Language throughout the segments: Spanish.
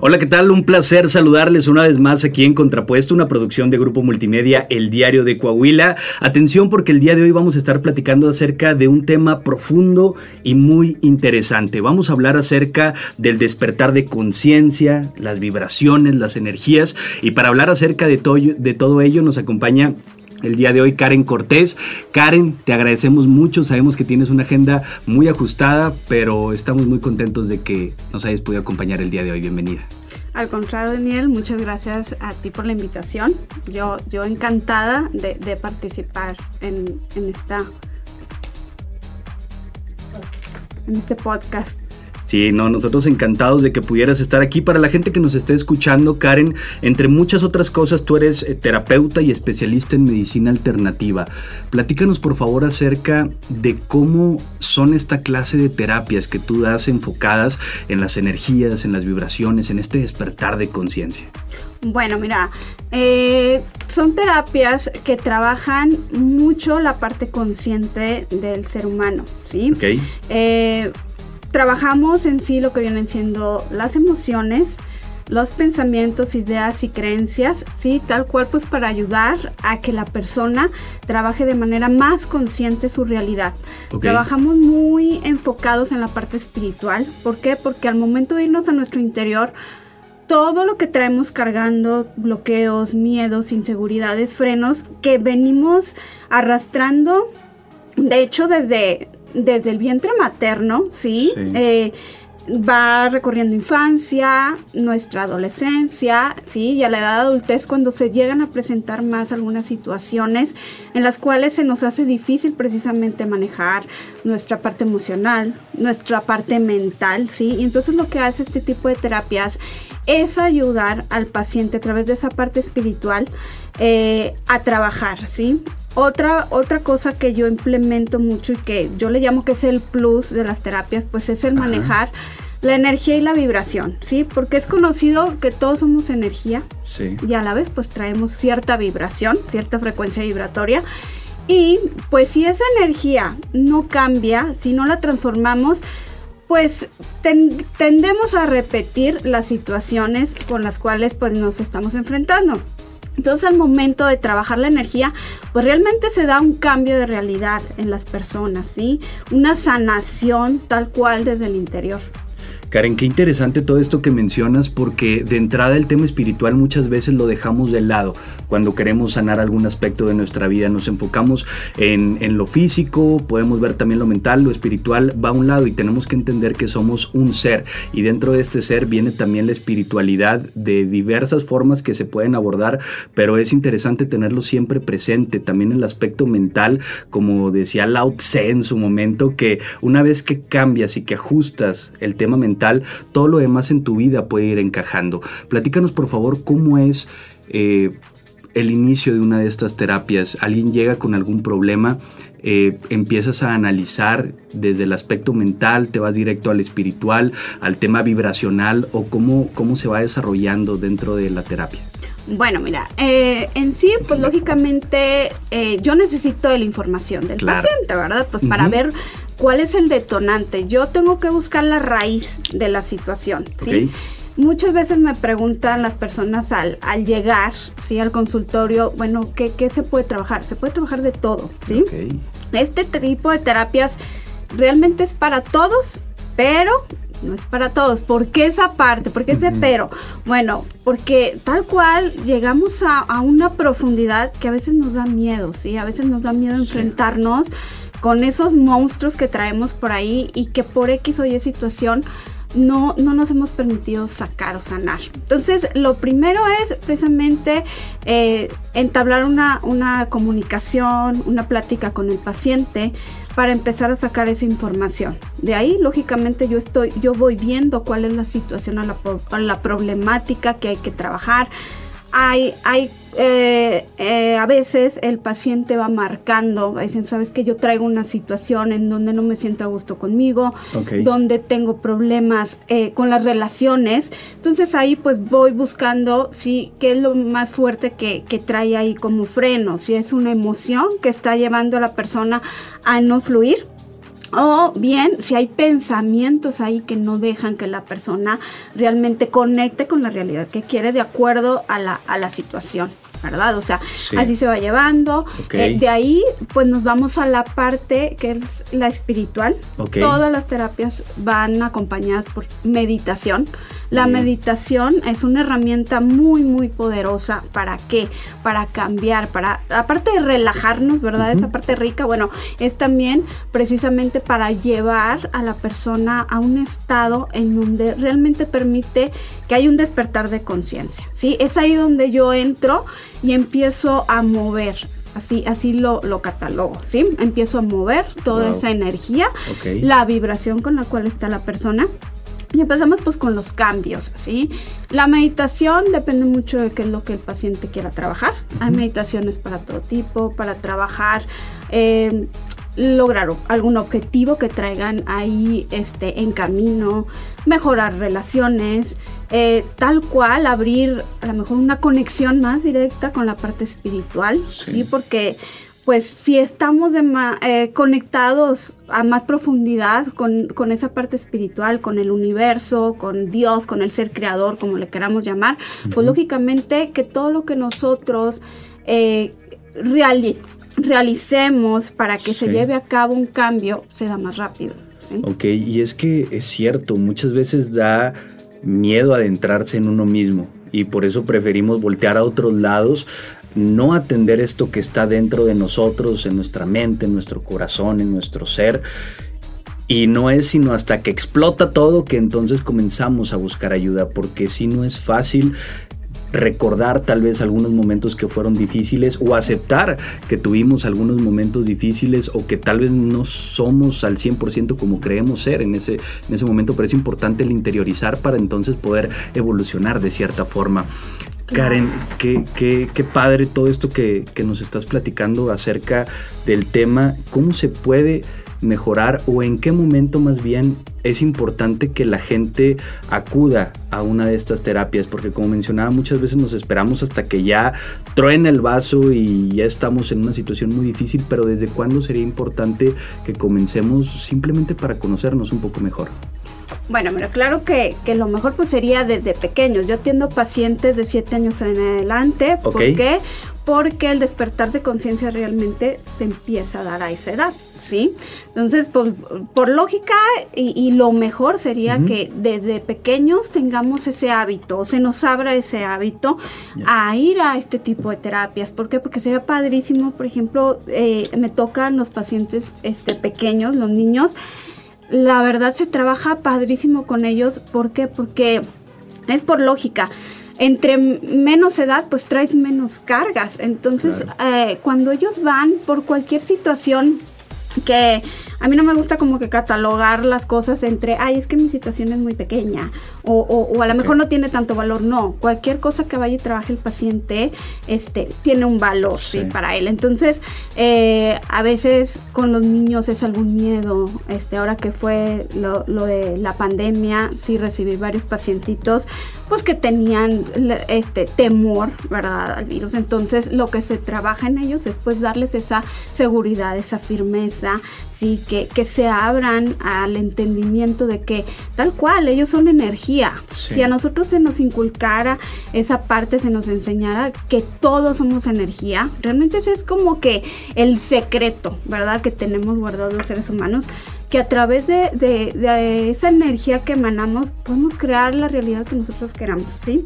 Hola, ¿qué tal? Un placer saludarles una vez más aquí en Contrapuesto, una producción de Grupo Multimedia El Diario de Coahuila. Atención porque el día de hoy vamos a estar platicando acerca de un tema profundo y muy interesante. Vamos a hablar acerca del despertar de conciencia, las vibraciones, las energías y para hablar acerca de, de todo ello nos acompaña el día de hoy Karen Cortés. Karen, te agradecemos mucho, sabemos que tienes una agenda muy ajustada, pero estamos muy contentos de que nos hayas podido acompañar el día de hoy. Bienvenida. Al contrario, Daniel, muchas gracias a ti por la invitación. Yo, yo encantada de, participar en, en, esta, en este podcast. Sí, no, nosotros encantados de que pudieras estar aquí. Para la gente que nos esté escuchando, Karen, entre muchas otras cosas, tú eres eh, terapeuta y especialista en medicina alternativa. Platícanos, por favor, acerca de cómo son esta clase de terapias que tú das enfocadas en las energías, en las vibraciones, en este despertar de conciencia. Bueno, mira, eh, son terapias que trabajan mucho la parte consciente del ser humano, ¿sí? Ok. Eh, trabajamos en sí lo que vienen siendo las emociones, los pensamientos, ideas y creencias, ¿sí? Tal cual pues para ayudar a que la persona trabaje de manera más consciente su realidad. Trabajamos muy enfocados en la parte espiritual. ¿Por qué? Porque al momento de irnos a nuestro interior, todo lo que traemos cargando, bloqueos, miedos, inseguridades, frenos, que venimos arrastrando, de hecho desde desde el vientre materno, ¿sí? Eh, va recorriendo infancia, nuestra adolescencia, ¿sí? Y a la edad adultez cuando se llegan a presentar más algunas situaciones en las cuales se nos hace difícil precisamente manejar nuestra parte emocional, nuestra parte mental, ¿sí? Y entonces lo que hace este tipo de terapias es ayudar al paciente a través de esa parte espiritual eh, a trabajar, ¿sí? Otra, otra cosa que yo implemento mucho y que yo le llamo que es el plus de las terapias, pues es el manejar la energía y la vibración, ¿sí? Porque es conocido que todos somos energía sí. y a la vez pues traemos cierta vibración, cierta frecuencia vibratoria. Y pues si esa energía no cambia, si no la transformamos, pues tendemos a repetir las situaciones con las cuales pues nos estamos enfrentando. Entonces al momento de trabajar la energía, pues realmente se da un cambio de realidad en las personas, ¿sí? Una sanación tal cual desde el interior. Karen, qué interesante todo esto que mencionas porque de entrada el tema espiritual muchas veces lo dejamos de lado. Cuando queremos sanar algún aspecto de nuestra vida nos enfocamos en, lo físico, podemos ver también lo mental, lo espiritual va a un lado y tenemos que entender que somos un ser y dentro de este ser viene también la espiritualidad de diversas formas que se pueden abordar, pero es interesante tenerlo siempre presente, también el aspecto mental, como decía Lao Tse en su momento, que una vez que cambias y que ajustas el tema mental, todo lo demás en tu vida puede ir encajando. Platícanos por favor cómo es eh, el inicio de una de estas terapias. Alguien llega con algún problema, eh, empiezas a analizar desde el aspecto mental, te vas directo al espiritual, al tema vibracional o cómo, cómo se va desarrollando dentro de la terapia. Bueno, mira, eh, en sí, pues lógicamente yo necesito de la información del paciente, ¿verdad? Pues para ver ¿Cuál es el detonante? Yo tengo que buscar la raíz de la situación, ¿sí? Muchas veces me preguntan las personas al, al llegar, ¿sí? Al consultorio, bueno, ¿qué, ¿qué, se puede trabajar? Se puede trabajar de todo, ¿sí? Este tipo de terapias realmente es para todos, pero no es para todos. ¿Por qué esa parte? ¿Por qué ese pero? Bueno, porque tal cual llegamos a, a, una profundidad que a veces nos da miedo, ¿sí? A veces nos da miedo enfrentarnos con esos monstruos que traemos por ahí y que por X o Y situación no, no nos hemos permitido sacar o sanar. Entonces, lo primero es precisamente eh, entablar una, una comunicación, una plática con el paciente para empezar a sacar esa información. De ahí, lógicamente, yo estoy, yo voy viendo cuál es la situación, a la, la problemática que hay que trabajar hay, hay eh, eh, a veces el paciente va marcando, dicen, sabes que yo traigo una situación en donde no me siento a gusto conmigo, donde tengo problemas eh, con las relaciones, entonces ahí pues voy buscando si qué es lo más fuerte que, que trae ahí como freno, si es una emoción que está llevando a la persona a no fluir O bien, si hay pensamientos ahí que no dejan que la persona realmente conecte con la realidad que quiere de acuerdo a la, a la situación. ¿Verdad? O sea, así se va llevando. Eh, de ahí, pues nos vamos a la parte que es la espiritual. Todas las terapias van acompañadas por meditación. La meditación es una herramienta muy, muy poderosa. ¿Para qué? Para cambiar, para, aparte de relajarnos, ¿verdad? Esa parte rica, bueno, es también precisamente para llevar a la persona a un estado en donde realmente permite que haya un despertar de conciencia, ¿sí? Es ahí donde yo entro y empiezo a mover. Así, así lo, lo catalogo, ¿sí? Empiezo a mover toda esa energía, la vibración con la cual está la persona. Y empezamos pues con los cambios, ¿sí? La meditación depende mucho de qué es lo que el paciente quiera trabajar. Hay meditaciones para todo tipo, para trabajar eh, lograr algún objetivo que traigan ahí este, en camino, mejorar relaciones, eh, tal cual abrir a lo mejor una conexión más directa con la parte espiritual, ¿sí? Porque pues si estamos eh, conectados a más profundidad con, esa parte espiritual, con el universo, con Dios, con el ser creador, como le queramos llamar, pues lógicamente que todo lo que nosotros eh, realicemos para que se lleve a cabo un cambio se da más rápido. Ok, y es que es cierto, muchas veces da miedo adentrarse en uno mismo y por eso preferimos voltear a otros lados, no atender esto que está dentro de nosotros, en nuestra mente, en nuestro corazón, en nuestro ser. Y no es sino hasta que explota todo que entonces comenzamos a buscar ayuda, porque si no es fácil recordar tal vez algunos momentos que fueron difíciles o aceptar que tuvimos algunos momentos difíciles o que tal vez no somos al 100% como creemos ser en ese, en ese momento, pero es importante el interiorizar para entonces poder evolucionar de cierta forma. Karen, qué, qué, qué, padre todo esto que, que nos estás platicando acerca del tema, cómo se puede mejorar o en qué momento más bien es importante que la gente acuda a una de estas terapias, porque como mencionaba, muchas veces nos esperamos hasta que ya truena el vaso y ya estamos en una situación muy difícil, pero ¿desde cuándo sería importante que comencemos simplemente para conocernos un poco mejor? Bueno, pero claro que, lo mejor pues sería desde pequeños. Yo atiendo pacientes de 7 años en adelante. ¿Por qué? Porque el despertar de conciencia realmente se empieza a dar a esa edad. ¿sí? Entonces, pues, por lógica y, lo mejor sería que desde pequeños tengamos ese hábito, se nos abra ese hábito a ir a este tipo de terapias. ¿Por qué? Porque sería padrísimo, por ejemplo, eh, me tocan los pacientes este, pequeños, los niños, la verdad se trabaja padrísimo con ellos. ¿Por qué? Porque es por lógica entre menos edad, pues traes menos cargas. Entonces, eh, cuando ellos van por cualquier situación que a mí no me gusta como que catalogar las cosas entre, ay, es que mi situación es muy pequeña o, o, a lo mejor no tiene tanto valor. No, cualquier cosa que vaya y trabaje el paciente este, tiene un valor sí. para él. Entonces, eh, a veces con los niños es algún miedo. Este, ahora que fue lo, lo de la pandemia, sí recibí varios pacientitos pues que tenían este temor, ¿verdad? al virus. Entonces, lo que se trabaja en ellos es pues darles esa seguridad, esa firmeza, sí, que, que se abran al entendimiento de que tal cual, ellos son energía. Si a nosotros se nos inculcara esa parte, se nos enseñara que todos somos energía, realmente ese es como que el secreto, ¿verdad? Que tenemos guardados los seres humanos, que a través de, de esa energía que emanamos podemos crear la realidad que nosotros queramos, ¿sí?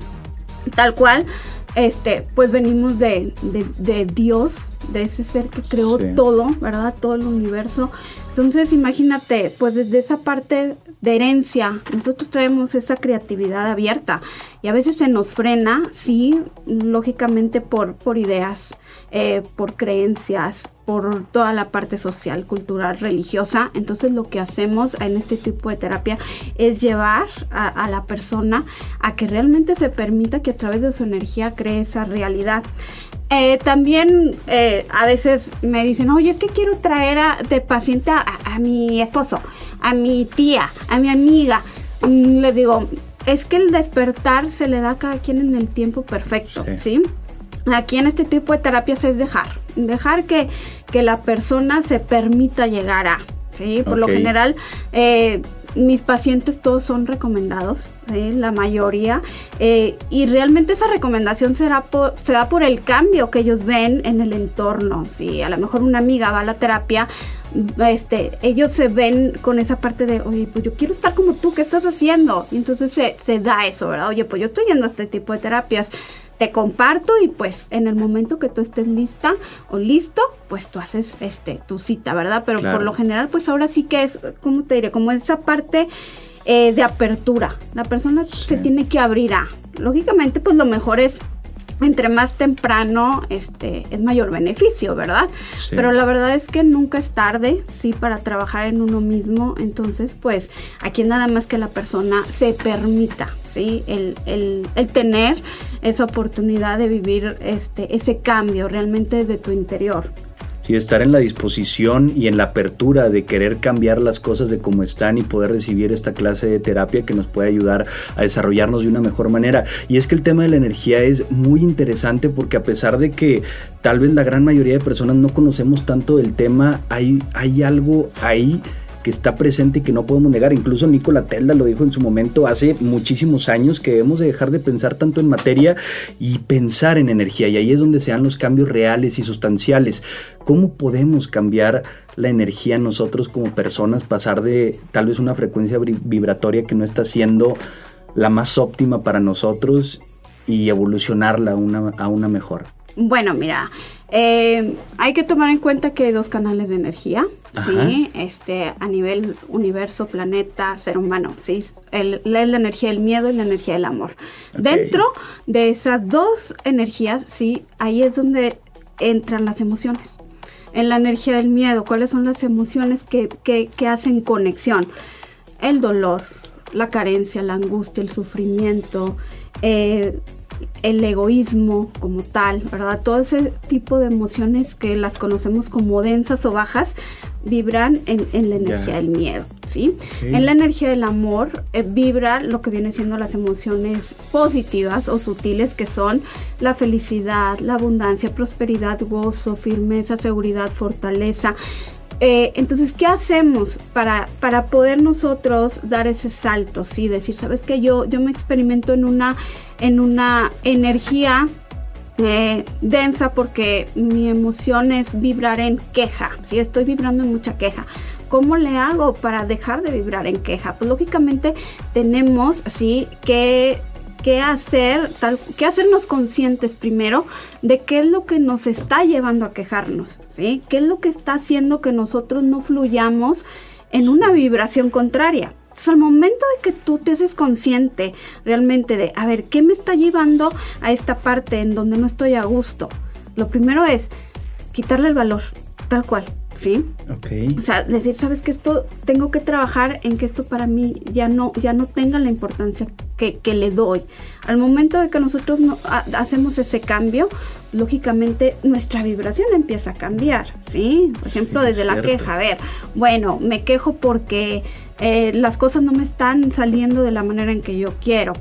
Tal cual, este, pues venimos de, de, Dios, de ese ser que creó todo, ¿verdad? Todo el universo. Entonces, imagínate, pues desde esa parte de herencia, nosotros traemos esa creatividad abierta y a veces se nos frena, sí, lógicamente por, por ideas, eh, por creencias, por toda la parte social, cultural, religiosa. Entonces lo que hacemos en este tipo de terapia es llevar a, la persona a que realmente se permita que a través de su energía cree esa realidad. Eh, también eh, a veces me dicen, oye, es que quiero traer a, de paciente a, mi esposo, a mi tía, a mi amiga. Mm, le digo, es que el despertar se le da a cada quien en el tiempo perfecto, ¿sí? Aquí en este tipo de terapias es dejar, dejar que, que la persona se permita llegar a, Sí, por lo general, eh, mis pacientes todos son recomendados, la mayoría, eh, y realmente esa recomendación será se da por el cambio que ellos ven en el entorno. Si a lo mejor una amiga va a la terapia, este, ellos se ven con esa parte de, oye, pues yo quiero estar como tú, ¿qué estás haciendo? Y entonces se, se da eso, ¿verdad? Oye, pues yo estoy yendo a este tipo de terapias te comparto y pues en el momento que tú estés lista o listo, pues tú haces este tu cita, ¿verdad? Pero por lo general, pues ahora sí que es, ¿cómo te diré? Como esa parte eh, de apertura. La persona se tiene que abrir a. Lógicamente, pues lo mejor es entre más temprano este es mayor beneficio, ¿verdad? Pero la verdad es que nunca es tarde, sí, para trabajar en uno mismo. Entonces, pues aquí nada más que la persona se permita, ¿sí? El, el, el tener esa oportunidad de vivir este, ese cambio realmente de tu interior. Sí, estar en la disposición y en la apertura de querer cambiar las cosas de cómo están y poder recibir esta clase de terapia que nos puede ayudar a desarrollarnos de una mejor manera. Y es que el tema de la energía es muy interesante porque a pesar de que tal vez la gran mayoría de personas no conocemos tanto del tema, hay, hay algo ahí que está presente y que no podemos negar. Incluso Nikola Tesla lo dijo en su momento hace muchísimos años que debemos de dejar de pensar tanto en materia y pensar en energía. Y ahí es donde se dan los cambios reales y sustanciales. ¿Cómo podemos cambiar la energía nosotros como personas, pasar de tal vez una frecuencia vibratoria que no está siendo la más óptima para nosotros y evolucionarla a una, a una mejor? Bueno, mira, eh, hay que tomar en cuenta que hay dos canales de energía, ¿sí? Este, a nivel universo, planeta, ser humano, ¿sí? El, la, energía del miedo y la energía del amor. Dentro de esas dos energías, sí, ahí es donde entran las emociones. En la energía del miedo, ¿cuáles son las emociones que, que, que hacen conexión? El dolor, la carencia, la angustia, el sufrimiento, eh, el egoísmo como tal, ¿verdad? Todo ese tipo de emociones que las conocemos como densas o bajas vibran en, la energía del miedo, ¿sí? En la energía del amor eh, vibra lo que viene siendo las emociones positivas o sutiles que son la felicidad, la abundancia, prosperidad, gozo, firmeza, seguridad, fortaleza. Eh, entonces, ¿qué hacemos para, para poder nosotros dar ese salto? Sí, decir, ¿sabes qué? Yo, yo me experimento en una en una energía eh, densa porque mi emoción es vibrar en queja, si estoy vibrando en mucha queja. ¿Cómo le hago para dejar de vibrar en queja? Pues lógicamente tenemos así que qué hacer, tal, qué hacernos conscientes primero de qué es lo que nos está llevando a quejarnos, ¿sí? ¿Qué es lo que está haciendo que nosotros no fluyamos en una vibración contraria? Entonces, al momento de que tú te haces consciente realmente de, a ver, ¿qué me está llevando a esta parte en donde no estoy a gusto? Lo primero es quitarle el valor, tal cual, ¿sí? Ok. O sea, decir, sabes que esto, tengo que trabajar en que esto para mí ya no, ya no tenga la importancia que, que le doy. Al momento de que nosotros no, hacemos ese cambio, lógicamente nuestra vibración empieza a cambiar, ¿sí? Por ejemplo, desde la queja, a ver, bueno, me quejo porque eh, las cosas no me están saliendo de la manera en que yo quiero.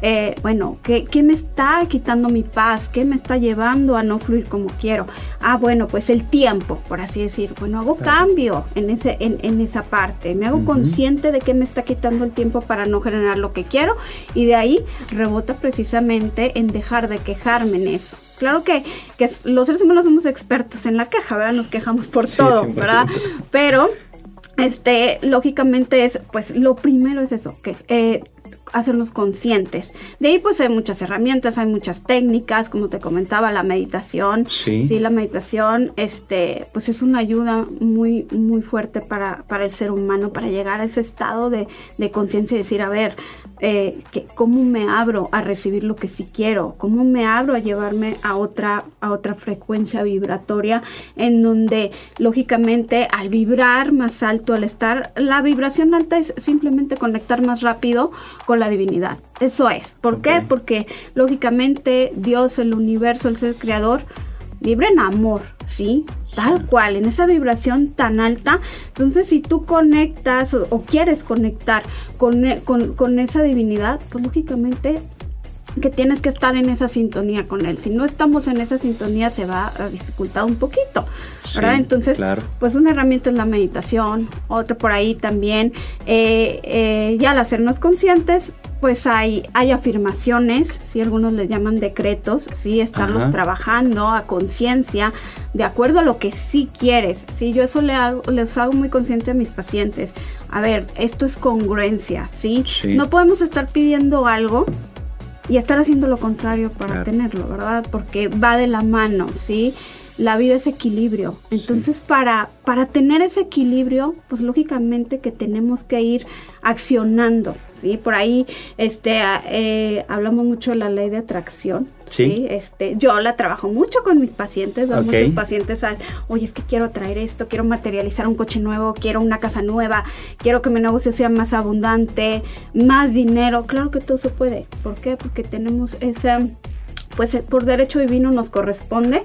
Eh, bueno, ¿qué, me está quitando mi paz? ¿Qué me está llevando a no fluir como quiero? Ah, bueno, pues el tiempo, por así decir. Bueno, hago cambio en, ese, en, esa parte. Me hago consciente de que me está quitando el tiempo para no generar lo que quiero y de ahí rebota precisamente en dejar de quejarme en eso. Claro que, los seres humanos somos expertos en la queja, ¿verdad? Nos quejamos por todo, ¿verdad? Pero, este, lógicamente es, pues lo primero es eso, que eh, hacernos conscientes. De ahí pues hay muchas herramientas, hay muchas técnicas, como te comentaba, la meditación. Sí. la meditación este, pues es una ayuda muy, muy fuerte para, para el ser humano, para llegar a ese estado de, de conciencia y decir, a ver, eh, que, cómo me abro a recibir lo que sí quiero, cómo me abro a llevarme a otra, a otra frecuencia vibratoria en donde lógicamente al vibrar más alto, al estar, la vibración alta es simplemente conectar más rápido con la divinidad. Eso es. ¿Por qué? Porque lógicamente Dios, el universo, el ser creador, vibra en amor, ¿sí? Tal cual, en esa vibración tan alta. Entonces, si tú conectas o, quieres conectar con, con, con, esa divinidad, pues lógicamente que tienes que estar en esa sintonía con él. Si no estamos en esa sintonía se va a dificultar un poquito, ¿verdad? Entonces, pues una herramienta es la meditación, otra por ahí también, eh, eh, ya al hacernos conscientes, pues hay, hay afirmaciones, si algunos les llaman decretos, sí, estarlos trabajando a conciencia, de acuerdo a lo que sí quieres. Sí, yo eso le hago, les hago muy consciente a mis pacientes. A ver, esto es congruencia, ¿sí? No podemos estar pidiendo algo y estar haciendo lo contrario para tenerlo, ¿verdad? Porque va de la mano, ¿sí? La vida es equilibrio. Entonces, para, para tener ese equilibrio, pues lógicamente que tenemos que ir accionando, ¿sí? Por ahí este, eh, hablamos mucho de la ley de atracción. Sí. Este, yo la trabajo mucho con mis pacientes, muchos pacientes oye, es que quiero atraer esto, quiero materializar un coche nuevo, quiero una casa nueva, quiero que mi negocio sea más abundante, más dinero. Claro que todo se puede. ¿Por qué? Porque tenemos esa pues por derecho divino nos corresponde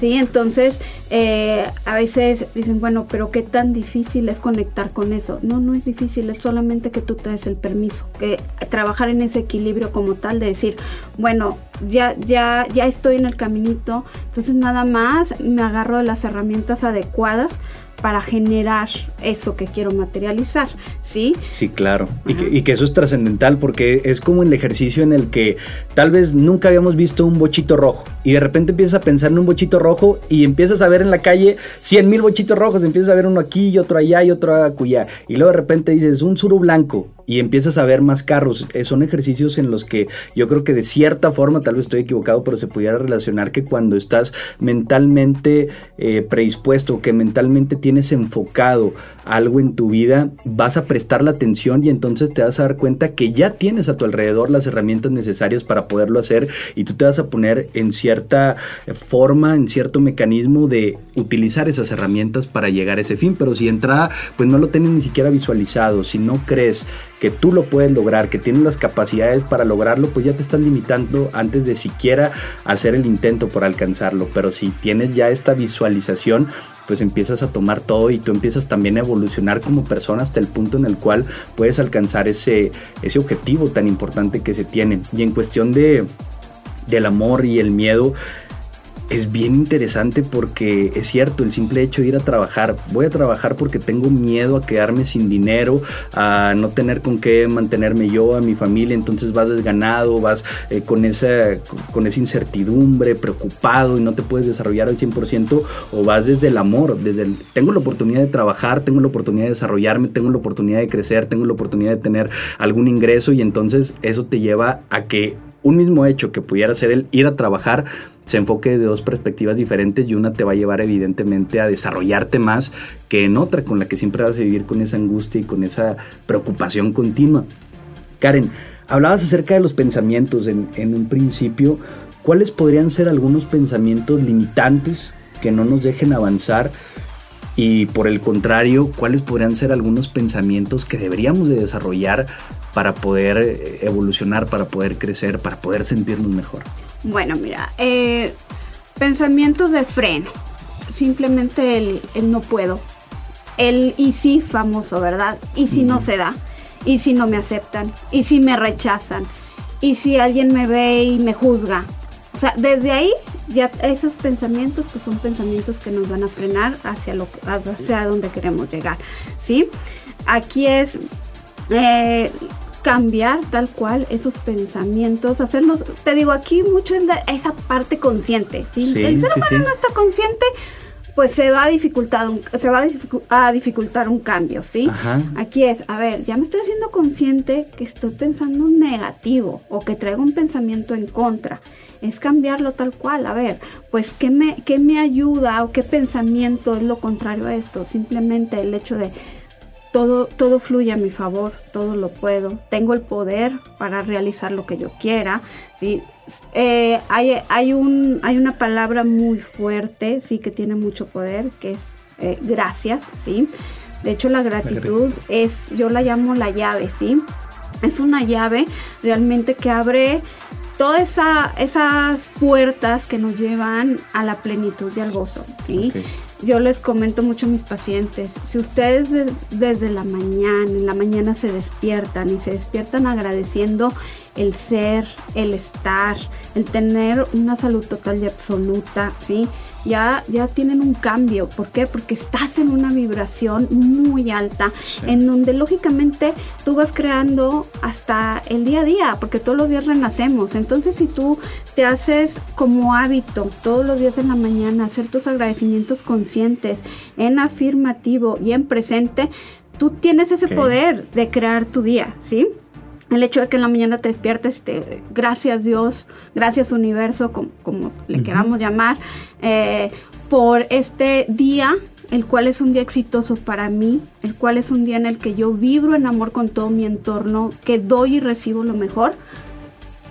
¿sí? Entonces, eh, a veces dicen, bueno, pero qué tan difícil es conectar con eso. No, no es difícil, es solamente que tú te des el permiso, que trabajar en ese equilibrio como tal, de decir, bueno, ya, ya, ya estoy en el caminito, entonces nada más me agarro de las herramientas adecuadas para generar eso que quiero materializar, ¿sí? Sí, claro. Y que, eso es trascendental porque es como el ejercicio en el que tal vez nunca habíamos visto un bochito rojo y de repente empiezas a pensar en un bochito rojo y empiezas a ver en la calle 100 mil bochitos rojos, empiezas a ver uno aquí y otro allá y otro acullá y luego de repente dices un suru blanco y empiezas a ver más carros. Eh, son ejercicios en los que yo creo que de cierta forma, tal vez estoy equivocado, pero se pudiera relacionar que cuando estás mentalmente eh, predispuesto, que mentalmente tienes enfocado algo en tu vida, vas a prestar la atención y entonces te vas a dar cuenta que ya tienes a tu alrededor las herramientas necesarias para poderlo hacer y tú te vas a poner en cierta forma, en cierto mecanismo de utilizar esas herramientas para llegar a ese fin. Pero si entra, pues no lo tienes ni siquiera visualizado, si no crees que tú lo puedes lograr, que tienes las capacidades para lograrlo, pues ya te están limitando antes de siquiera hacer el intento por alcanzarlo. Pero si tienes ya esta visualización, pues empiezas a tomar todo y tú empiezas también a evolucionar como persona hasta el punto en el cual puedes alcanzar ese, ese objetivo tan importante que se tiene. Y en cuestión de del amor y el miedo, es bien interesante porque es cierto, el simple hecho de ir a trabajar, voy a trabajar porque tengo miedo a quedarme sin dinero, a no tener con qué mantenerme yo, a mi familia, entonces vas desganado, vas eh, con, esa, con esa incertidumbre, preocupado y no te puedes desarrollar al 100% o vas desde el amor, desde el, tengo la oportunidad de trabajar, tengo la oportunidad de desarrollarme, tengo la oportunidad de crecer, tengo la oportunidad de tener algún ingreso y entonces eso te lleva a que un mismo hecho que pudiera ser el ir a trabajar se enfoque desde dos perspectivas diferentes y una te va a llevar evidentemente a desarrollarte más que en otra con la que siempre vas a vivir con esa angustia y con esa preocupación continua. Karen, hablabas acerca de los pensamientos en, en un principio. ¿Cuáles podrían ser algunos pensamientos limitantes que no nos dejen avanzar? Y por el contrario, ¿cuáles podrían ser algunos pensamientos que deberíamos de desarrollar para poder eh, evolucionar, para poder crecer, para poder sentirnos mejor? Bueno, mira, eh, pensamientos de freno. Simplemente el, no puedo. El y sí famoso, ¿verdad? Y si no se da. Y si no me aceptan. Y si me rechazan. Y si alguien me ve y me juzga. O sea, desde ahí ya esos pensamientos pues son pensamientos que nos van a frenar hacia lo hacia donde queremos llegar, ¿sí? Aquí es eh, cambiar tal cual esos pensamientos, hacerlos, te digo, aquí mucho es esa parte consciente, si el ser humano no está consciente, pues se va a dificultar un, se va a, dificultar un cambio, ¿sí? Aquí es, a ver, ya me estoy haciendo consciente que estoy pensando negativo o que traigo un pensamiento en contra. Es cambiarlo tal cual, a ver, pues ¿qué me, qué me ayuda o qué pensamiento es lo contrario a esto? Simplemente el hecho de todo, todo fluye a mi favor, todo lo puedo, tengo el poder para realizar lo que yo quiera, ¿sí? Eh, hay, hay, un, hay una palabra muy fuerte, sí, que tiene mucho poder, que es eh, gracias, ¿sí? De hecho, la gratitud es, yo la llamo la llave, ¿sí? Es una llave realmente que abre todas esa, esas puertas que nos llevan a la plenitud y al gozo, ¿sí? Yo les comento mucho a mis pacientes, si ustedes desde la mañana, en la mañana se despiertan y se despiertan agradeciendo el ser, el estar, el tener una salud total y absoluta, ¿sí? Ya, ya tienen un cambio. ¿Por qué? Porque estás en una vibración muy alta, en donde lógicamente tú vas creando hasta el día a día, porque todos los días renacemos. Entonces, si tú te haces como hábito todos los días en la mañana, hacer tus agradecimientos conscientes, en afirmativo y en presente, tú tienes ese poder de crear tu día, ¿sí? El hecho de que en la mañana te despiertes, te, gracias Dios, gracias universo, como, le queramos llamar, eh, por este día, el cual es un día exitoso para mí, el cual es un día en el que yo vibro en amor con todo mi entorno, que doy y recibo lo mejor.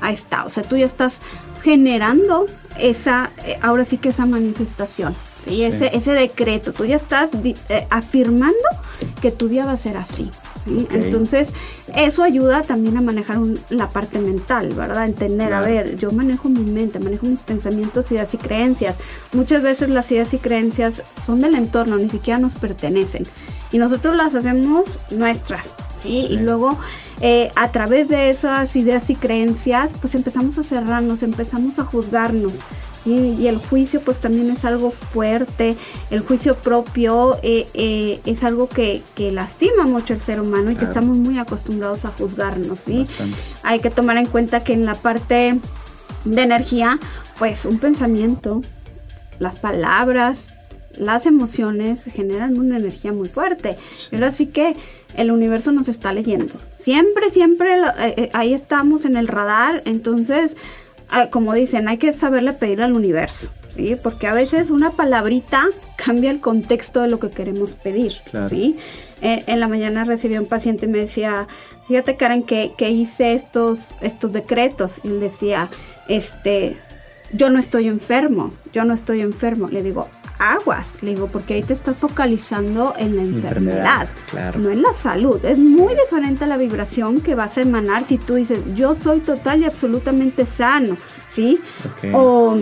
Ahí está, o sea, tú ya estás generando esa, eh, ahora sí que esa manifestación, Ese, ese decreto, tú ya estás eh, afirmando que tu día va a ser así. Entonces, eso ayuda también a manejar la parte mental, ¿verdad? Entender, a ver, yo manejo mi mente, manejo mis pensamientos, ideas y creencias. Muchas veces las ideas y creencias son del entorno, ni siquiera nos pertenecen. Y nosotros las hacemos nuestras, ¿sí? Y luego, eh, a través de esas ideas y creencias, pues empezamos a cerrarnos, empezamos a juzgarnos. Y, el juicio pues también es algo fuerte, el juicio propio eh, eh, es algo que, lastima mucho al ser humano y que estamos muy acostumbrados a juzgarnos. ¿sí? Hay que tomar en cuenta que en la parte de energía, pues un pensamiento, las palabras, las emociones generan una energía muy fuerte. Pero así que el universo nos está leyendo. Siempre, siempre eh, ahí estamos en el radar. Entonces, como dicen, hay que saberle pedir al universo, ¿sí? Porque a veces una palabrita cambia el contexto de lo que queremos pedir, ¿sí? Eh, en la mañana recibí un paciente y me decía, fíjate Karen que, que hice estos, estos decretos. Y él decía, este, yo no estoy enfermo, yo no estoy enfermo. Le digo, aguas, le digo, porque ahí te estás focalizando en la enfermedad, no en la salud. Es muy diferente la vibración que vas a emanar si tú dices, yo soy total y absolutamente sano, ¿sí? O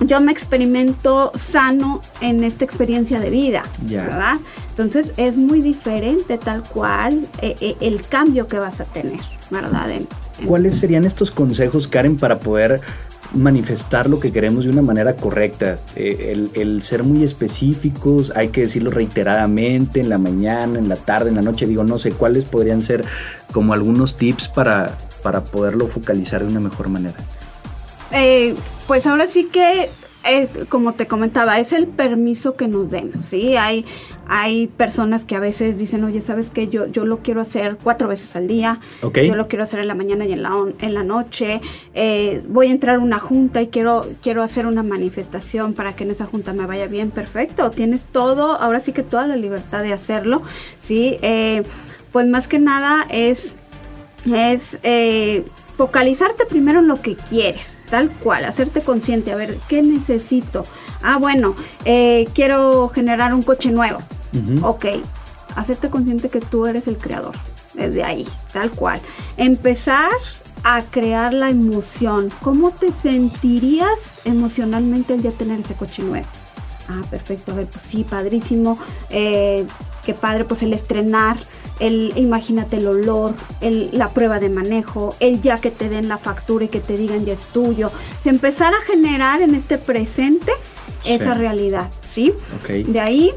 yo me experimento sano en esta experiencia de vida, ¿verdad? Entonces es muy diferente tal cual eh, eh, el cambio que vas a tener, ¿verdad? ¿Cuáles serían estos consejos, Karen, para poder manifestar lo que queremos de una manera correcta. Eh, el, ser muy específicos, hay que decirlo reiteradamente, en la mañana, en la tarde, en la noche, digo, no sé cuáles podrían ser como algunos tips para, para poderlo focalizar de una mejor manera. Eh, pues ahora sí que eh, como te comentaba, es el permiso que nos demos, ¿sí? Hay, hay personas que a veces dicen, oye, ¿sabes qué? Yo, yo lo quiero hacer cuatro veces al día, yo lo quiero hacer en la mañana y en la, en la noche, eh, voy a entrar a una junta y quiero, quiero hacer una manifestación para que en esa junta me vaya bien, perfecto, tienes todo, ahora sí que toda la libertad de hacerlo, ¿sí? Eh, pues más que nada es, es focalizarte primero en lo que quieres, tal cual, hacerte consciente, a ver, ¿qué necesito? Ah, bueno, eh, quiero generar un coche nuevo. Ok, hacerte consciente que tú eres el creador, desde ahí, tal cual. Empezar a crear la emoción. ¿Cómo te sentirías emocionalmente el día de tener ese coche nuevo? Ah, perfecto, a ver, pues sí, padrísimo. Eh, qué padre, pues el estrenar el imagínate el olor, el, la prueba de manejo, el ya que te den la factura y que te digan ya es tuyo. Se empezar a generar en este presente esa realidad, ¿sí? De ahí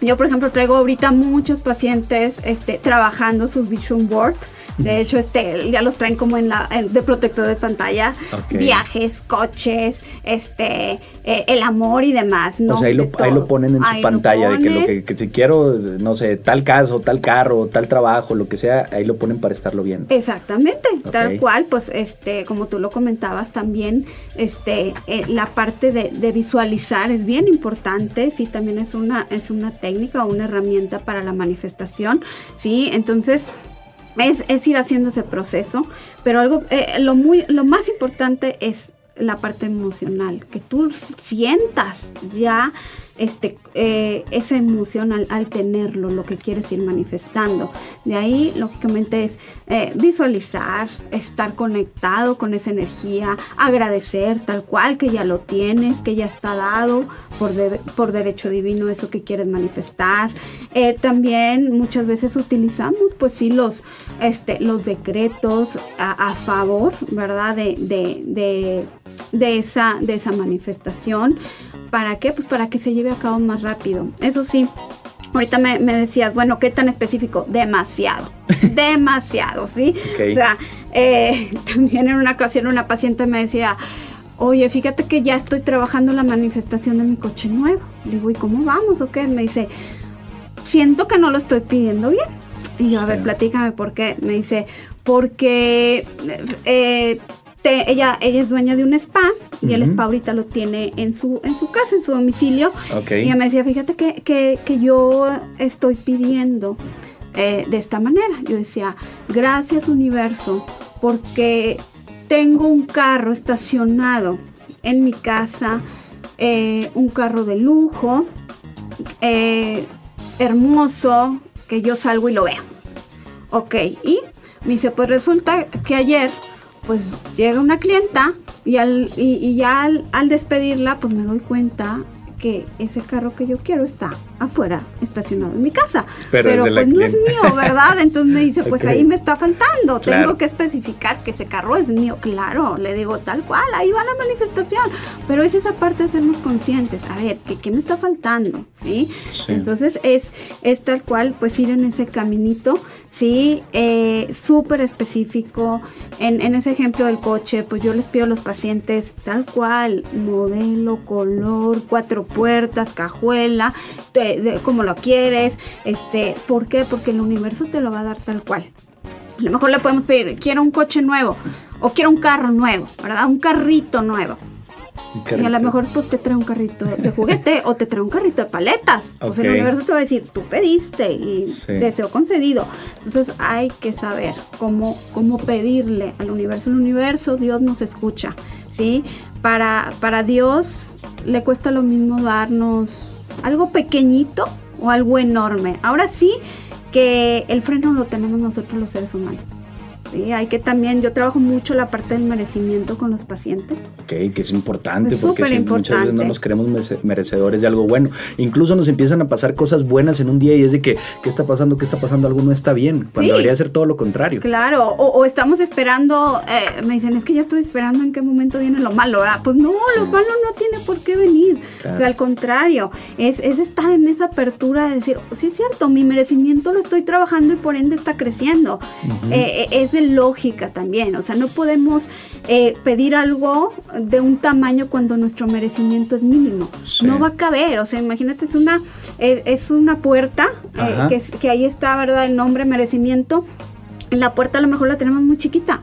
yo, por ejemplo, traigo ahorita muchos pacientes este, trabajando su vision board de hecho, este, ya los traen como en la de protector de pantalla, viajes, coches, este, eh, el amor y demás, ¿no? O sea, ahí lo, ponen en su pantalla de que lo que, si quiero, no sé, tal caso, tal carro, tal trabajo, lo que sea, ahí lo ponen para estarlo viendo. Exactamente, tal cual, pues, este, como tú lo comentabas también, este, eh, la parte de, de, visualizar es bien importante, sí, también es una, es una técnica, una herramienta para la manifestación, sí, entonces es, ir haciendo ese proceso, pero algo, eh, lo, muy, lo más importante es la parte emocional, que tú sientas ya este, eh, esa emoción al, tenerlo, lo que quieres ir manifestando. De ahí, lógicamente, es eh, visualizar, estar conectado con esa energía, agradecer tal cual que ya lo tienes, que ya está dado por, por derecho divino eso que quieres manifestar. Eh, también muchas veces utilizamos, pues sí, los, este, los decretos a, favor, ¿verdad? De, de, de, esa, de esa manifestación. ¿Para qué? Pues para que se lleve a cabo más rápido. Eso sí, ahorita me, decías, bueno, ¿qué tan específico? Demasiado, demasiado, ¿sí? O sea, eh, también en una ocasión una paciente me decía, oye, fíjate que ya estoy trabajando la manifestación de mi coche nuevo. Digo, ¿y cómo vamos o qué? Me dice, siento que no lo estoy pidiendo bien. Y yo, a ver, platícame por qué. Me dice, porque eh, ella, ella es dueña de un spa y el spa ahorita lo tiene en su, en su casa, en su domicilio. Y ella me decía, fíjate que, yo estoy pidiendo eh, de esta manera. Yo decía, gracias universo, porque tengo un carro estacionado en mi casa, eh, un carro de lujo, eh, hermoso, que yo salgo y lo veo. Ok, y me dice, pues resulta que ayer pues llega una clienta y, al, y, ya al, despedirla, pues me doy cuenta que ese carro que yo quiero está afuera, estacionado en mi casa. Pero, pues no es mío, ¿verdad? Entonces me dice, pues ahí me está faltando. Tengo que especificar que ese carro es mío. Claro, le digo tal cual, ahí va la manifestación. Pero es esa parte de sernos conscientes. A ver, ¿qué, qué me está faltando? ¿Sí? Entonces es, es tal cual, pues ir en ese caminito ¿sí? Eh, súper específico. En, en, ese ejemplo del coche, pues yo les pido a los pacientes tal cual, modelo, color, cuatro puertas, cajuela, de, como lo quieres. Este, ¿Por qué? Porque el universo te lo va a dar tal cual. A lo mejor le podemos pedir, quiero un coche nuevo o quiero un carro nuevo, ¿verdad? Un carrito nuevo. Y a lo mejor pues, te trae un carrito de juguete o te trae un carrito de paletas. O sea, el universo te va a decir, tú pediste y deseo concedido. Entonces hay que saber cómo, cómo pedirle al universo. El universo, Dios nos escucha, ¿sí? Para, para Dios le cuesta lo mismo darnos algo pequeñito o algo enorme. Ahora sí que el freno lo tenemos nosotros los seres humanos. Sí, hay que también, yo trabajo mucho la parte del merecimiento con los pacientes. Ok, que es importante porque muchas veces no nos creemos merecedores de algo bueno. Incluso nos empiezan a pasar cosas buenas en un día y es de que, ¿qué está pasando? ¿Qué está pasando? Algo no está bien, cuando debería ser todo lo contrario. Claro, o, estamos esperando, eh, me dicen, es que ya estoy esperando en qué momento viene lo malo, ¿verdad? Pues no, lo malo no tiene por qué venir. O sea, al contrario, es, es estar en esa apertura de decir, sí es cierto, mi merecimiento lo estoy trabajando y por ende está creciendo. Eh, eh, es de lógica también. O sea, no podemos eh, pedir algo de un tamaño cuando nuestro merecimiento es mínimo. No va a caber. O sea, imagínate, es una, es, una puerta eh, que, que ahí está, ¿verdad? El nombre merecimiento la puerta a lo mejor la tenemos muy chiquita,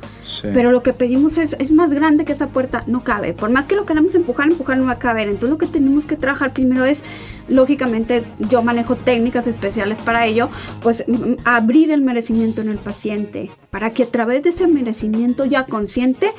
pero lo que pedimos es, es, más grande que esa puerta, no cabe. Por más que lo queramos empujar, empujar no va a caber. Entonces lo que tenemos que trabajar primero es, lógicamente, yo manejo técnicas especiales para ello, pues abrir el merecimiento en el paciente, para que a través de ese merecimiento ya consciente,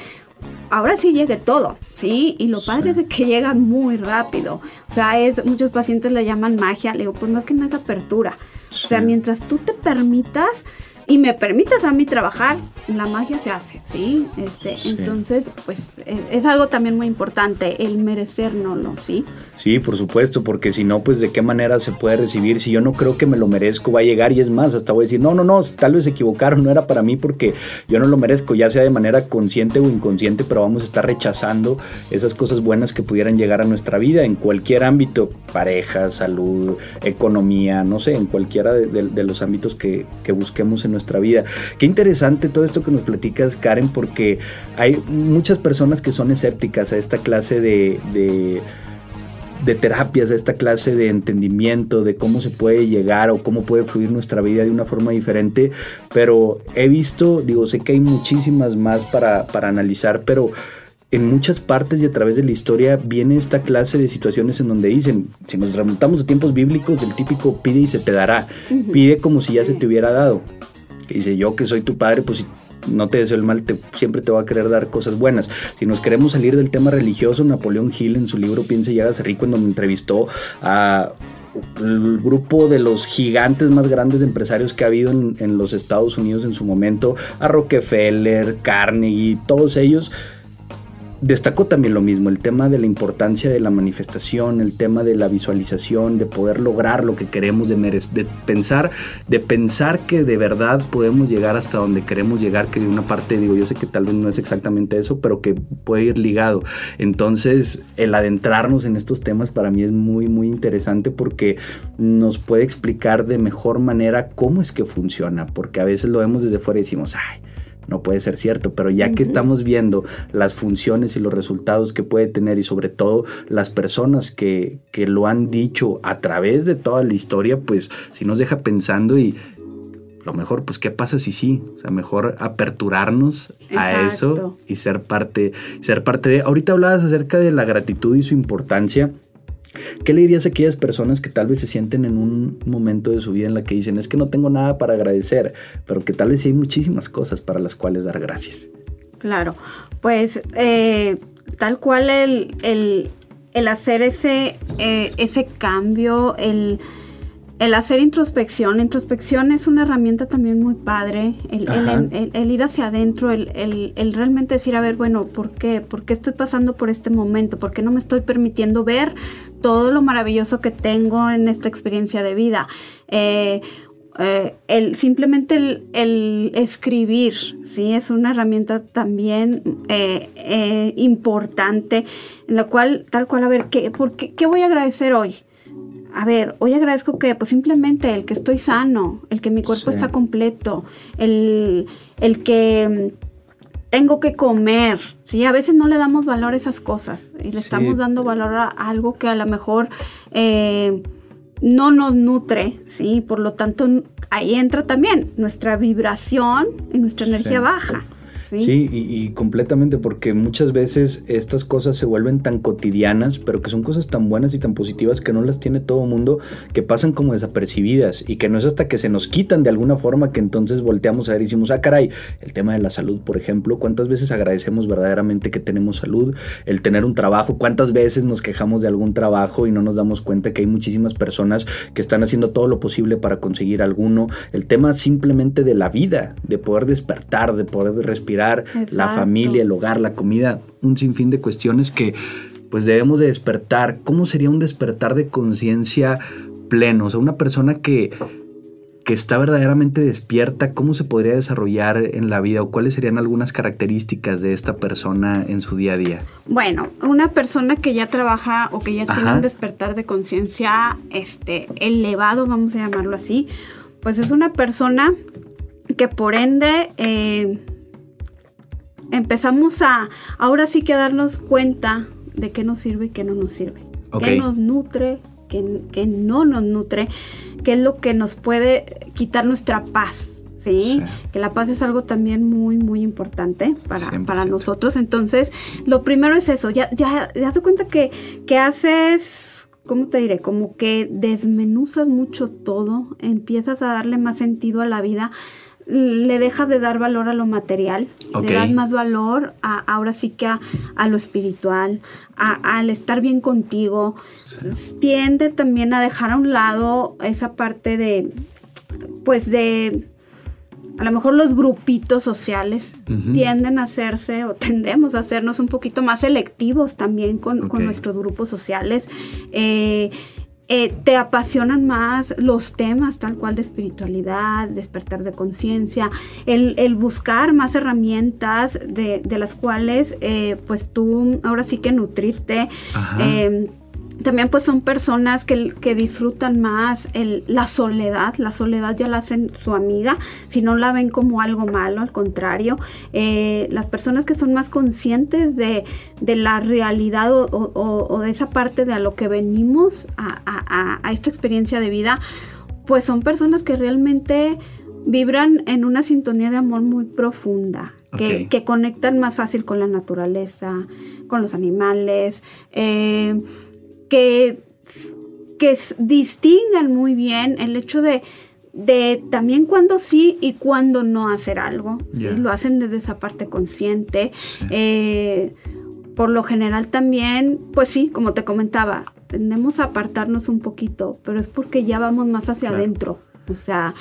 ahora sí llegue todo, ¿sí? Y lo padre es que llega muy rápido. O sea, es, muchos pacientes le llaman magia. Le digo, pues más que nada es apertura. O sea, mientras tú te permitas y me permitas a mí trabajar, la magia se hace, ¿sí? Este, Entonces, pues es, algo también muy importante, el merecérnoslo, ¿sí? Sí, por supuesto, porque si no, pues de qué manera se puede recibir. Si yo no creo que me lo merezco, va a llegar y es más, hasta voy a decir, no, no, no, tal vez se equivocaron, no era para mí porque yo no lo merezco, ya sea de manera consciente o inconsciente, pero vamos a estar rechazando esas cosas buenas que pudieran llegar a nuestra vida en cualquier ámbito, pareja, salud, economía, no sé, en cualquiera de, los ámbitos que, que busquemos en nuestra vida. Qué interesante todo esto que nos platicas, Karen, porque hay muchas personas que son escépticas a esta clase de, de terapias, a esta clase de entendimiento, de cómo se puede llegar o cómo puede fluir nuestra vida de una forma diferente, pero he visto, digo, sé que hay muchísimas más para, para analizar, pero en muchas partes y a través de la historia viene esta clase de situaciones en donde dicen, si nos remontamos a tiempos bíblicos, el típico pide y se te dará, pide como si ya se te hubiera dado. Dice, yo que soy tu padre, pues no te deseo el mal, te, siempre te va a querer dar cosas buenas. Si nos queremos salir del tema religioso, Napoleón Hill en su libro Piense y hágase rico, en donde entrevistó a el grupo de los gigantes más grandes de empresarios que ha habido en, en los Estados Unidos en su momento, a Rockefeller, Carnegie, todos ellos destacó también lo mismo, el tema de la importancia de la manifestación, el tema de la visualización, de poder lograr lo que queremos, de, pensar, de pensar que de verdad podemos llegar hasta donde queremos llegar, que de una parte digo, yo sé que tal vez no es exactamente eso, pero que puede ir ligado. Entonces, el adentrarnos en estos temas para mí es muy, muy interesante porque nos puede explicar de mejor manera cómo es que funciona, porque a veces lo vemos desde fuera y decimos, ay, no puede ser cierto, pero ya que estamos viendo las funciones y los resultados que puede tener y sobre todo las personas que, que lo han dicho a través de toda la historia, pues si nos deja pensando y lo mejor, pues, ¿qué pasa si sí? O sea, mejor aperturarnos a eso y ser parte, ser parte de. Ahorita hablabas acerca de la gratitud y su importancia. ¿Qué le dirías a aquellas personas que tal vez se sienten en un momento de su vida en la que dicen, es que no tengo nada para agradecer, pero que tal vez hay muchísimas cosas para las cuales dar gracias? Claro, pues eh, tal cual el, hacer ese, eh, ese cambio, el el hacer introspección, la introspección es una herramienta también muy padre, el, ir hacia adentro, el, realmente decir, a ver, bueno, ¿por qué? ¿Por qué estoy pasando por este momento? ¿Por qué no me estoy permitiendo ver todo lo maravilloso que tengo en esta experiencia de vida? Eh, eh, el, simplemente el, escribir, ¿sí? Es una herramienta también eh, importante en la cual, tal cual, a ver, ¿qué, por qué, ¿qué voy a agradecer hoy? A ver, hoy agradezco que, pues simplemente el que estoy sano, el que mi cuerpo está completo, el, que mm, tengo que comer, ¿sí? A veces no le damos valor a esas cosas y le estamos dando valor a algo que a lo mejor eh, no nos nutre, ¿sí? Por lo tanto, ahí entra también nuestra vibración y nuestra energía baja. Sí, y, completamente, porque muchas veces estas cosas se vuelven tan cotidianas, pero que son cosas tan buenas y tan positivas que no las tiene todo mundo, que pasan como desapercibidas y que no es hasta que se nos quitan de alguna forma que entonces volteamos a ver y decimos, ah, caray, el tema de la salud, por ejemplo, ¿cuántas veces agradecemos verdaderamente que tenemos salud? El tener un trabajo, ¿cuántas veces nos quejamos de algún trabajo y no nos damos cuenta que hay muchísimas personas que están haciendo todo lo posible para conseguir alguno? El tema simplemente de la vida, de poder despertar, de poder respirar la familia, el hogar, la comida, un sinfín de cuestiones que pues debemos de despertar. ¿Cómo sería un despertar de conciencia pleno? O sea, una persona que, que está verdaderamente despierta, ¿cómo se podría desarrollar en la vida o cuáles serían algunas características de esta persona en su día a día? Bueno, una persona que ya trabaja o que ya tiene un despertar de conciencia este, elevado, vamos a llamarlo así, pues es una persona que por ende eh, empezamos a, ahora sí que a darnos cuenta de qué nos sirve y qué no nos sirve. Qué nos nutre, qué, no nos nutre, qué es lo que nos puede quitar nuestra paz. ¿sí? Que la paz es algo también muy, muy importante para, para nosotros. Entonces, lo primero es eso, ya, ya, ya te cuenta que, que haces, ¿cómo te diré? Como que desmenuzas mucho todo, empiezas a darle más sentido a la vida le dejas de dar valor a lo material, le das más valor a, ahora sí que a, lo espiritual, al estar bien contigo. Tiende también a dejar a un lado esa parte de, pues de, a lo mejor los grupitos sociales tienden a hacerse o tendemos a hacernos un poquito más selectivos también con, con nuestros grupos sociales. Eh, eh, te apasionan más los temas tal cual de espiritualidad, despertar de conciencia, el, buscar más herramientas de, las cuales eh, pues tú ahora sí que nutrirte. Eh, también pues son personas que, que disfrutan más el, la soledad, la soledad ya la hacen su amiga, si no la ven como algo malo, al contrario, eh, las personas que son más conscientes de, la realidad o, de esa parte de a lo que venimos a, esta experiencia de vida, pues son personas que realmente vibran en una sintonía de amor muy profunda, que, que, conectan más fácil con la naturaleza, con los animales. Eh, que, que distingan muy bien el hecho de, de también cuando sí y cuando no hacer algo. Lo hacen desde esa parte consciente. Eh, por lo general también, pues sí, como te comentaba, tendemos a apartarnos un poquito, pero es porque ya vamos más hacia adentro. O sea,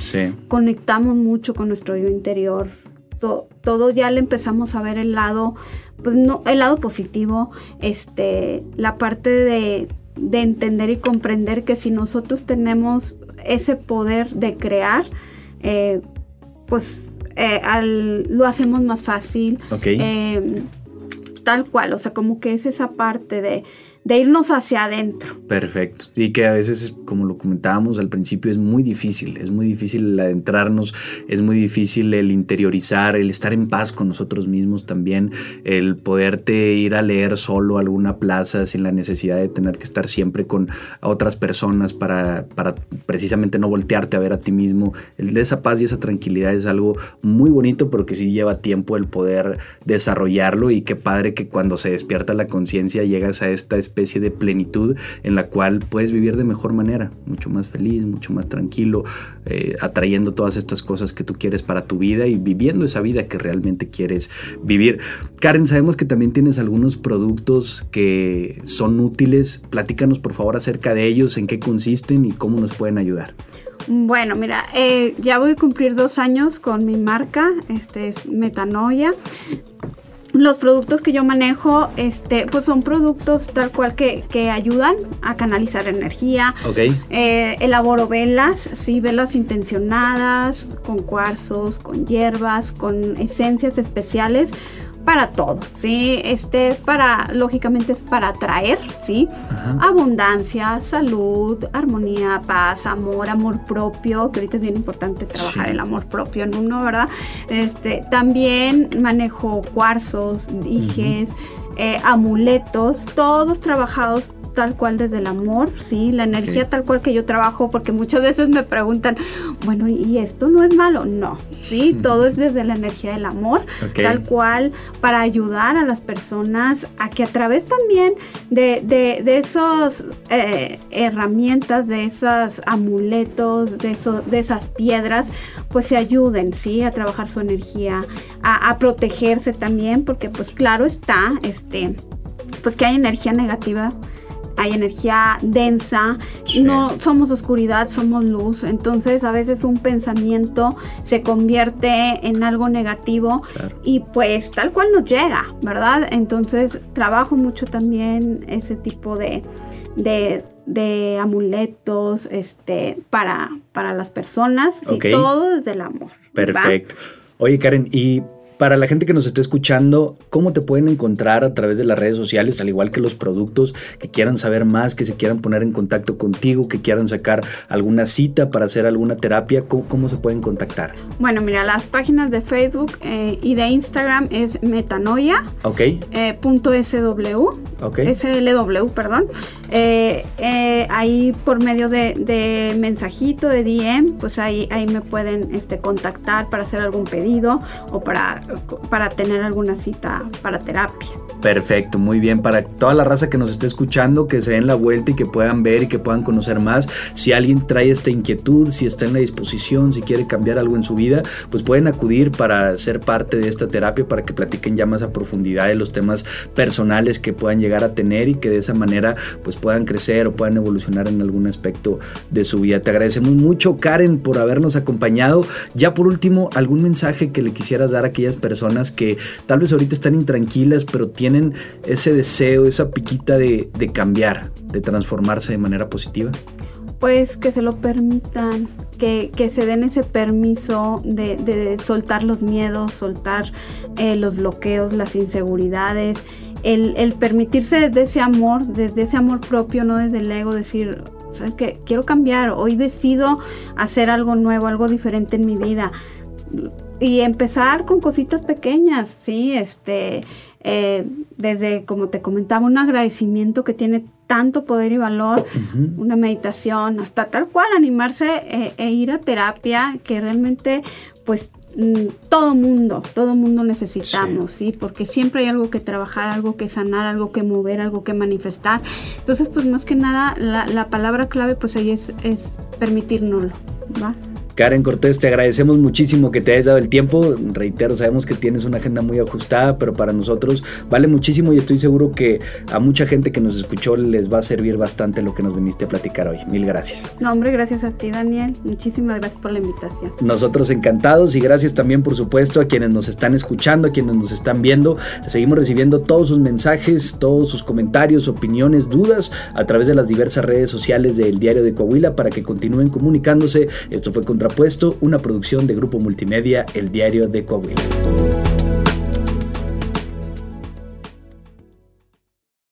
conectamos mucho con nuestro yo interior. todo ya le empezamos a ver el lado, pues no, el lado positivo, este, la parte de, de entender y comprender que si nosotros tenemos ese poder de crear, eh, pues eh, lo hacemos más fácil. Eh, tal cual, o sea, como que es esa parte de de irnos hacia adentro. Perfecto. Y que a veces, como lo comentábamos al principio, es muy difícil, es muy difícil el adentrarnos, es muy difícil el interiorizar, el estar en paz con nosotros mismos también, el poderte ir a leer solo alguna plaza sin la necesidad de tener que estar siempre con otras personas para, para precisamente no voltearte a ver a ti mismo. El de esa paz y esa tranquilidad es algo muy bonito, pero que sí lleva tiempo el poder desarrollarlo y qué padre que cuando se despierta la conciencia llegas a esta de plenitud en la cual puedes vivir de mejor manera, mucho más feliz, mucho más tranquilo, eh, atrayendo todas estas cosas que tú quieres para tu vida y viviendo esa vida que realmente quieres vivir. Karen, sabemos que también tienes algunos productos que son útiles. Platícanos por favor acerca de ellos, en qué consisten y cómo nos pueden ayudar. Bueno, mira, eh, ya voy a cumplir dos años con mi marca, este es Metanoia los productos que yo manejo, este, pues son productos tal cual que, ayudan a canalizar energía. Ok. Eh, elaboro velas, sí, velas intencionadas, con cuarzos, con hierbas, con esencias especiales para todo, ¿sí? Este, para, lógicamente es para atraer, ¿sí? Abundancia, salud, armonía, paz, amor, amor propio, que ahorita es bien importante trabajar el amor propio en uno, ¿verdad? Este, también manejo cuarzos, dijes, eh, amuletos, todos trabajados tal cual desde el amor, ¿sí? La energía tal cual que yo trabajo, porque muchas veces me preguntan, bueno, ¿y esto no es malo? No, ¿sí? Todo es desde la energía del amor, tal cual, para ayudar a las personas a que a través también de, de, de esas eh, herramientas, de esos amuletos, de, eso, de esas piedras, pues se ayuden, ¿sí? A trabajar su energía, a, a protegerse también, porque pues claro está, este, pues que hay energía negativa hay energía densa, no somos oscuridad, somos luz, entonces a veces un pensamiento se convierte en algo negativo y pues tal cual nos llega, ¿verdad? Entonces trabajo mucho también ese tipo de, de, amuletos este, para, para las personas, y todo desde el amor. Perfecto. Oye Karen, y para la gente que nos esté escuchando, ¿cómo te pueden encontrar a través de las redes sociales, al igual que los productos, que quieran saber más, que se quieran poner en contacto contigo, que quieran sacar alguna cita para hacer alguna terapia? ¿Cómo, se pueden contactar? Bueno, mira, las páginas de Facebook eh, y de Instagram es metanoia. Ok. Eh, punto SW. Ok. SLW, perdón. Eh, ahí por medio de, mensajito, de DM, pues ahí, ahí me pueden este, contactar para hacer algún pedido o para para tener alguna cita para terapia. Perfecto, muy bien. Para toda la raza que nos esté escuchando, que se den la vuelta y que puedan ver y que puedan conocer más. Si alguien trae esta inquietud, si está en la disposición, si quiere cambiar algo en su vida, pues pueden acudir para ser parte de esta terapia, para que platiquen ya más a profundidad de los temas personales que puedan llegar a tener y que de esa manera pues puedan crecer o puedan evolucionar en algún aspecto de su vida. Te agradecemos mucho, Karen, por habernos acompañado. Ya por último, algún mensaje que le quisieras dar a aquellas personas que tal vez ahorita están intranquilas, pero tienen tienen ese deseo, esa piquita de, cambiar, de transformarse de manera positiva? Pues que se lo permitan, que, se den ese permiso de, soltar los miedos, soltar eh, los bloqueos, las inseguridades, el, permitirse de ese amor, desde ese amor propio, no desde el ego, decir, ¿sabes qué? Quiero cambiar, hoy decido hacer algo nuevo, algo diferente en mi vida. Y empezar con cositas pequeñas, sí, este, eh, desde, como te comentaba, un agradecimiento que tiene tanto poder y valor, una meditación, hasta tal cual animarse eh, e ir a terapia, que realmente, pues, mm, todo mundo, todo mundo necesitamos, sí. Porque siempre hay algo que trabajar, algo que sanar, algo que mover, algo que manifestar. Entonces, pues, más que nada, la, palabra clave, pues, ahí es, es permitirnoslo, ¿va? Karen Cortés, te agradecemos muchísimo que te hayas dado el tiempo. Reitero, sabemos que tienes una agenda muy ajustada, pero para nosotros vale muchísimo y estoy seguro que a mucha gente que nos escuchó les va a servir bastante lo que nos viniste a platicar hoy. Mil gracias. No, hombre, gracias a ti, Daniel. Muchísimas gracias por la invitación. Nosotros encantados y gracias también, por supuesto, a quienes nos están escuchando, a quienes nos están viendo. Seguimos recibiendo todos sus mensajes, todos sus comentarios, opiniones, dudas a través de las diversas redes sociales del Diario de Coahuila para que continúen comunicándose. Esto fue contra puesto una producción de Grupo Multimedia El Diario de Coahuila.